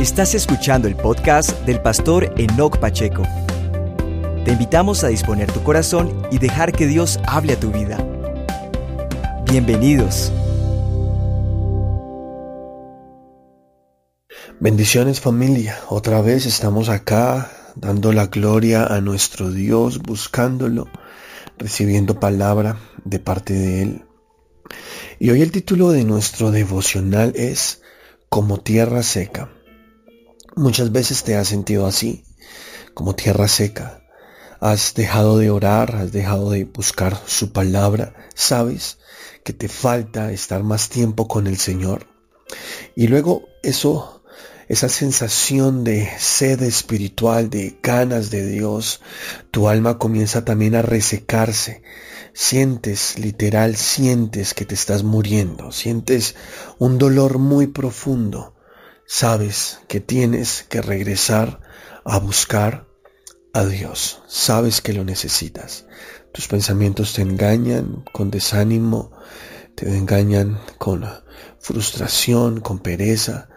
Estás escuchando el podcast del pastor Enoch Pacheco. Te invitamos a disponer tu corazón y dejar que Dios hable a tu vida. Bienvenidos. Bendiciones familia, otra vez estamos acá dando la gloria a nuestro Dios, buscándolo, recibiendo palabra de parte de Él. Y hoy el título de nuestro devocional es Como tierra seca. Muchas veces te has sentido así, como tierra seca. Has dejado de orar, has dejado de buscar su palabra. Sabes que te falta estar más tiempo con el Señor. Y luego eso, esa sensación de sed espiritual, de ganas de Dios, tu alma comienza también a resecarse. Sientes, literal, sientes que te estás muriendo. Sientes un dolor muy profundo Sabes que tienes que regresar a buscar a Dios. Sabes que lo necesitas. Tus pensamientos te engañan con desánimo, te engañan con frustración, con pereza,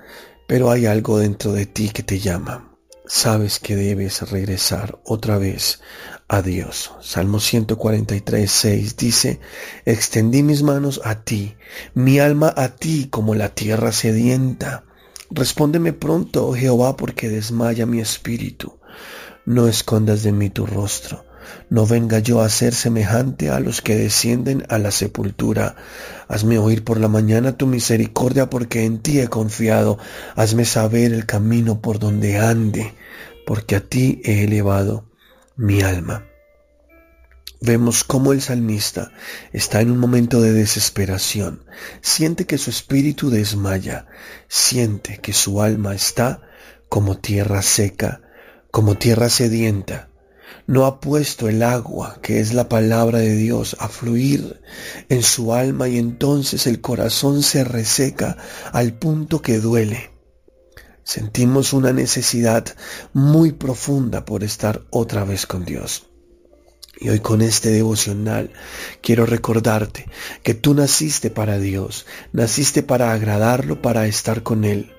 pero hay algo dentro de ti que te llama. Sabes que debes regresar otra vez a Dios. Salmo 143, 6 dice, extendí mis manos a ti, mi alma a ti como la tierra sedienta. Respóndeme pronto, oh Jehová, porque desmaya mi espíritu. No escondas de mí tu rostro. No venga yo a ser semejante a los que descienden a la sepultura. Hazme oír por la mañana tu misericordia, porque en ti he confiado. Hazme saber el camino por donde ande, porque a ti he elevado mi alma vemos cómo el salmista está en un momento de desesperación, siente que su espíritu desmaya, siente que su alma está como tierra seca, como tierra sedienta. No ha puesto el agua, que es la palabra de Dios, a fluir en su alma y entonces el corazón se reseca al punto que duele. Sentimos una necesidad muy profunda por estar otra vez con Dios. Y hoy con este devocional quiero recordarte que tú naciste para Dios, naciste para agradarlo, para estar con Él.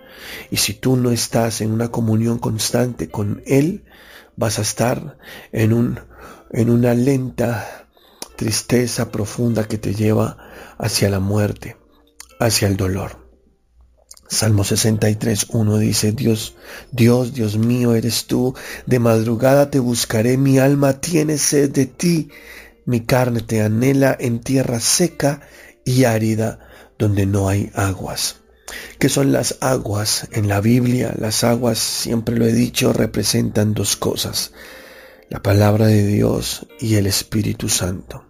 Y si tú no estás en una comunión constante con Él, vas a estar en, un, en una lenta tristeza profunda que te lleva hacia la muerte, hacia el dolor. Salmo 63, 1 dice, Dios, Dios, Dios mío eres tú, de madrugada te buscaré, mi alma tiene sed de ti, mi carne te anhela en tierra seca y árida, donde no hay aguas. ¿Qué son las aguas? En la Biblia, las aguas, siempre lo he dicho, representan dos cosas, la palabra de Dios y el Espíritu Santo.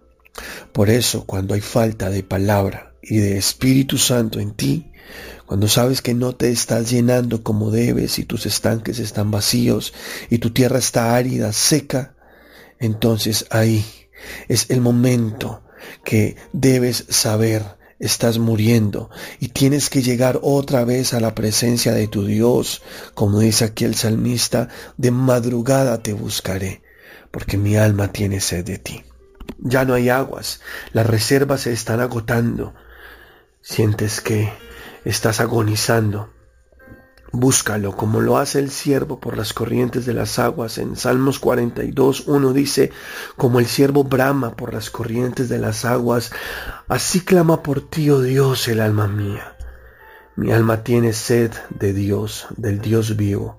Por eso, cuando hay falta de palabra y de Espíritu Santo en ti, cuando sabes que no te estás llenando como debes y tus estanques están vacíos y tu tierra está árida, seca, entonces ahí es el momento que debes saber estás muriendo y tienes que llegar otra vez a la presencia de tu Dios, como dice aquí el salmista, de madrugada te buscaré, porque mi alma tiene sed de ti. Ya no hay aguas, las reservas se están agotando. Sientes que estás agonizando. Búscalo como lo hace el siervo por las corrientes de las aguas. En Salmos 42, uno dice, como el siervo brama por las corrientes de las aguas, así clama por ti, oh Dios, el alma mía. Mi alma tiene sed de Dios, del Dios vivo.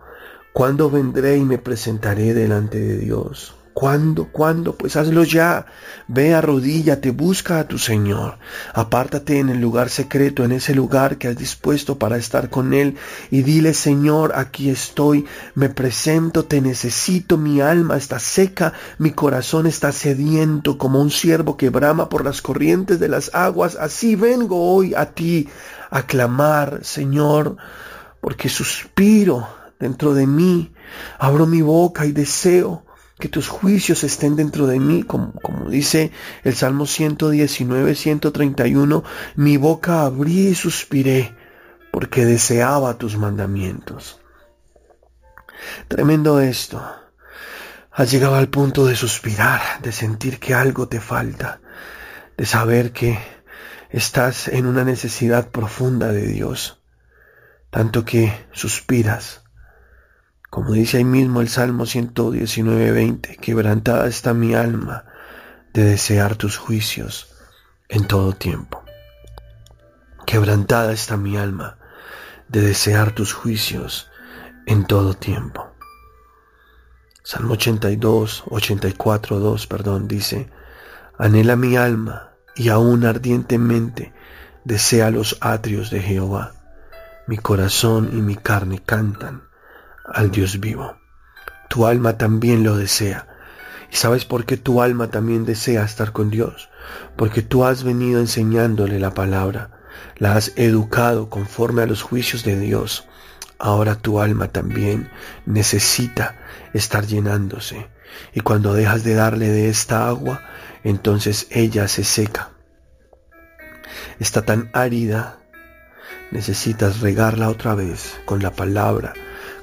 ¿Cuándo vendré y me presentaré delante de Dios? ¿Cuándo? ¿Cuándo? Pues hazlo ya. Ve, arrodíllate, busca a tu Señor. Apártate en el lugar secreto, en ese lugar que has dispuesto para estar con Él, y dile, Señor, aquí estoy, me presento, te necesito, mi alma está seca, mi corazón está sediento, como un siervo que brama por las corrientes de las aguas. Así vengo hoy a ti a clamar, Señor, porque suspiro dentro de mí, abro mi boca y deseo que tus juicios estén dentro de mí, como, como, dice el Salmo 119, 131, mi boca abrí y suspiré, porque deseaba tus mandamientos. Tremendo esto. Has llegado al punto de suspirar, de sentir que algo te falta, de saber que estás en una necesidad profunda de Dios, tanto que suspiras Como dice ahí mismo el Salmo 119, 20, quebrantada está mi alma de desear tus juicios en todo tiempo. Quebrantada está mi alma de desear tus juicios en todo tiempo. Salmo 82, 84, 2, perdón, dice, anhela mi alma y aún ardientemente desea los atrios de Jehová. Mi corazón y mi carne cantan al Dios vivo. Tu alma también lo desea. ¿Y sabes por qué tu alma también desea estar con Dios? Porque tú has venido enseñándole la palabra, la has educado conforme a los juicios de Dios. Ahora tu alma también necesita estar llenándose. Y cuando dejas de darle de esta agua, entonces ella se seca. Está tan árida, necesitas regarla otra vez con la palabra,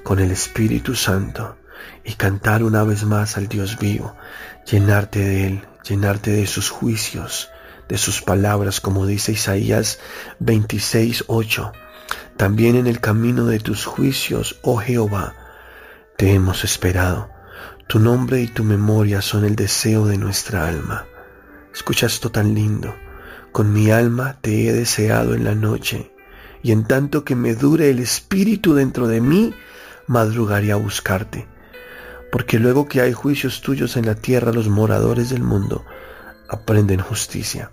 con el Espíritu Santo y cantar una vez más al Dios vivo, llenarte de Él, llenarte de sus juicios, de sus palabras, como dice Isaías 26, 8. También en el camino de tus juicios, oh Jehová, te hemos esperado. Tu nombre y tu memoria son el deseo de nuestra alma. Escucha esto tan lindo. Con mi alma te he deseado en la noche, y en tanto que me dure el espíritu dentro de mí, madrugaré a buscarte. Porque luego que hay juicios tuyos en la tierra, los moradores del mundo aprenden justicia.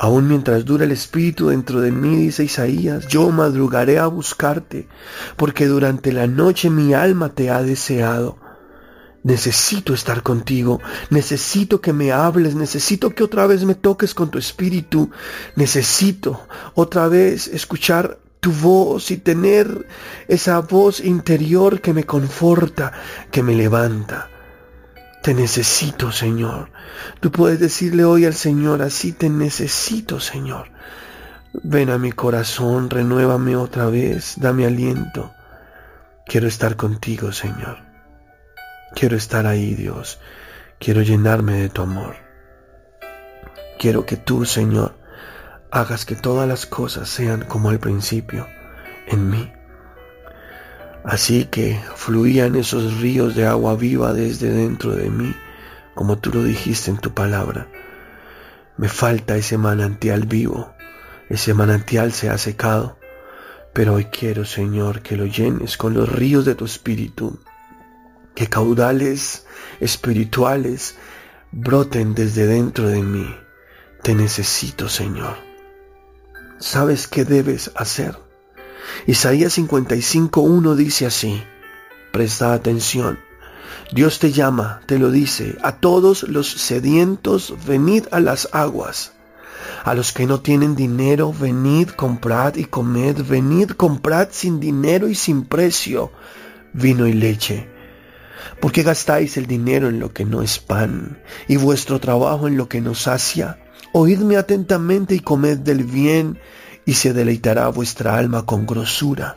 Aún mientras dura el espíritu dentro de mí, dice Isaías, yo madrugaré a buscarte, porque durante la noche mi alma te ha deseado. Necesito estar contigo, necesito que me hables, necesito que otra vez me toques con tu espíritu, necesito otra vez escuchar tu voz y tener esa voz interior que me conforta, que me levanta. Te necesito, Señor. Tú puedes decirle hoy al Señor, así te necesito, Señor. Ven a mi corazón, renuévame otra vez, dame aliento. Quiero estar contigo, Señor. Quiero estar ahí, Dios. Quiero llenarme de tu amor. Quiero que tú, Señor, hagas que todas las cosas sean como al principio en mí. Así que fluían esos ríos de agua viva desde dentro de mí, como tú lo dijiste en tu palabra. Me falta ese manantial vivo, ese manantial se ha secado, pero hoy quiero, Señor, que lo llenes con los ríos de tu espíritu, que caudales espirituales broten desde dentro de mí. Te necesito, Señor sabes qué debes hacer. Isaías 55.1 dice así, presta atención. Dios te llama, te lo dice, a todos los sedientos, venid a las aguas. A los que no tienen dinero, venid, comprad y comed, venid, comprad sin dinero y sin precio vino y leche. ¿Por qué gastáis el dinero en lo que no es pan y vuestro trabajo en lo que no sacia? Oídme atentamente y comed del bien, y se deleitará vuestra alma con grosura.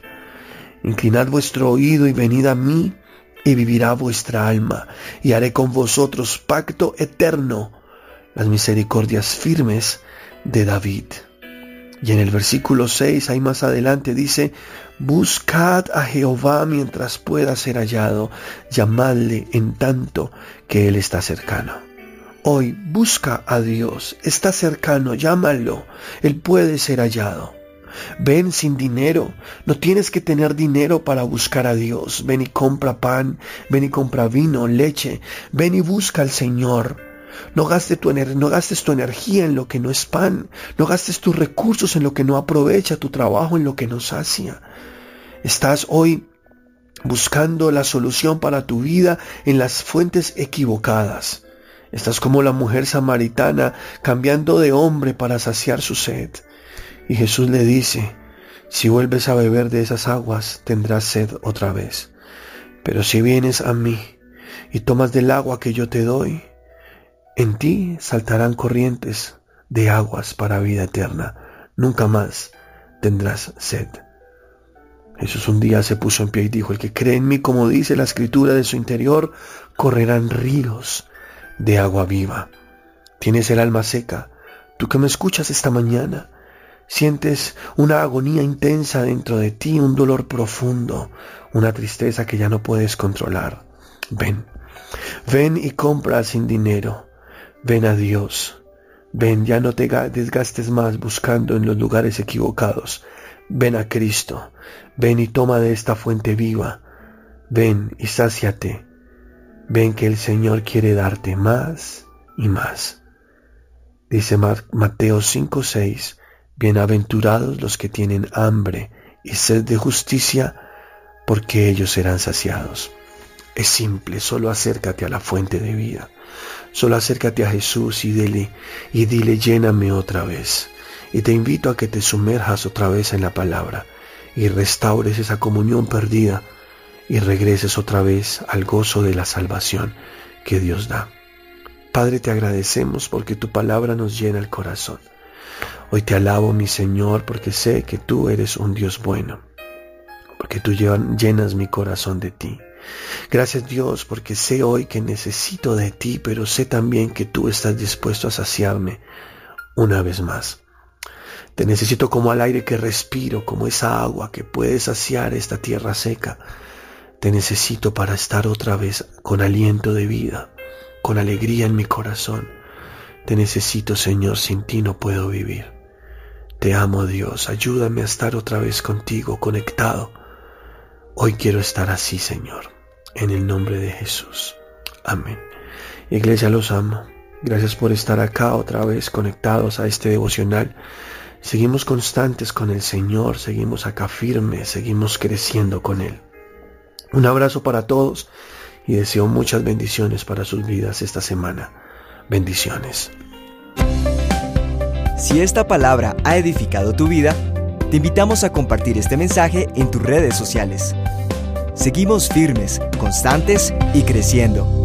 Inclinad vuestro oído y venid a mí, y vivirá vuestra alma, y haré con vosotros pacto eterno, las misericordias firmes de David. Y en el versículo 6, ahí más adelante dice, Buscad a Jehová mientras pueda ser hallado, llamadle en tanto que Él está cercano. Hoy busca a Dios, está cercano, llámalo, Él puede ser hallado. Ven sin dinero, no tienes que tener dinero para buscar a Dios. Ven y compra pan, ven y compra vino, leche, ven y busca al Señor. No gastes, tu, no gastes tu energía en lo que no es pan, no gastes tus recursos en lo que no aprovecha, tu trabajo en lo que no sacia. Estás hoy buscando la solución para tu vida en las fuentes equivocadas. Estás como la mujer samaritana cambiando de hombre para saciar su sed. Y Jesús le dice, si vuelves a beber de esas aguas, tendrás sed otra vez. Pero si vienes a mí y tomas del agua que yo te doy, en ti saltarán corrientes de aguas para vida eterna. Nunca más tendrás sed. Jesús un día se puso en pie y dijo, el que cree en mí, como dice la escritura de su interior, correrán ríos de agua viva. Tienes el alma seca. Tú que me escuchas esta mañana, Sientes una agonía intensa dentro de ti, un dolor profundo, una tristeza que ya no puedes controlar. Ven, ven y compra sin dinero. Ven a Dios. Ven, ya no te desgastes más buscando en los lugares equivocados. Ven a Cristo. Ven y toma de esta fuente viva. Ven y sáciate. Ven que el Señor quiere darte más y más. Dice Mateo 5:6, Bienaventurados los que tienen hambre y sed de justicia, porque ellos serán saciados. Es simple, solo acércate a la fuente de vida. Solo acércate a Jesús y dile, y dile, lléname otra vez. Y te invito a que te sumerjas otra vez en la palabra y restaures esa comunión perdida y regreses otra vez al gozo de la salvación que Dios da. Padre, te agradecemos porque tu palabra nos llena el corazón. Hoy te alabo, mi Señor, porque sé que tú eres un Dios bueno, porque tú llenas mi corazón de ti. Gracias Dios, porque sé hoy que necesito de ti, pero sé también que tú estás dispuesto a saciarme una vez más. Te necesito como al aire que respiro, como esa agua que puede saciar esta tierra seca. Te necesito para estar otra vez con aliento de vida, con alegría en mi corazón. Te necesito, Señor, sin ti no puedo vivir. Te amo Dios, ayúdame a estar otra vez contigo, conectado. Hoy quiero estar así, Señor, en el nombre de Jesús. Amén. Iglesia, los amo. Gracias por estar acá otra vez conectados a este devocional. Seguimos constantes con el Señor, seguimos acá firmes, seguimos creciendo con Él. Un abrazo para todos y deseo muchas bendiciones para sus vidas esta semana. Bendiciones. Si esta palabra ha edificado tu vida, te invitamos a compartir este mensaje en tus redes sociales. Seguimos firmes, constantes y creciendo.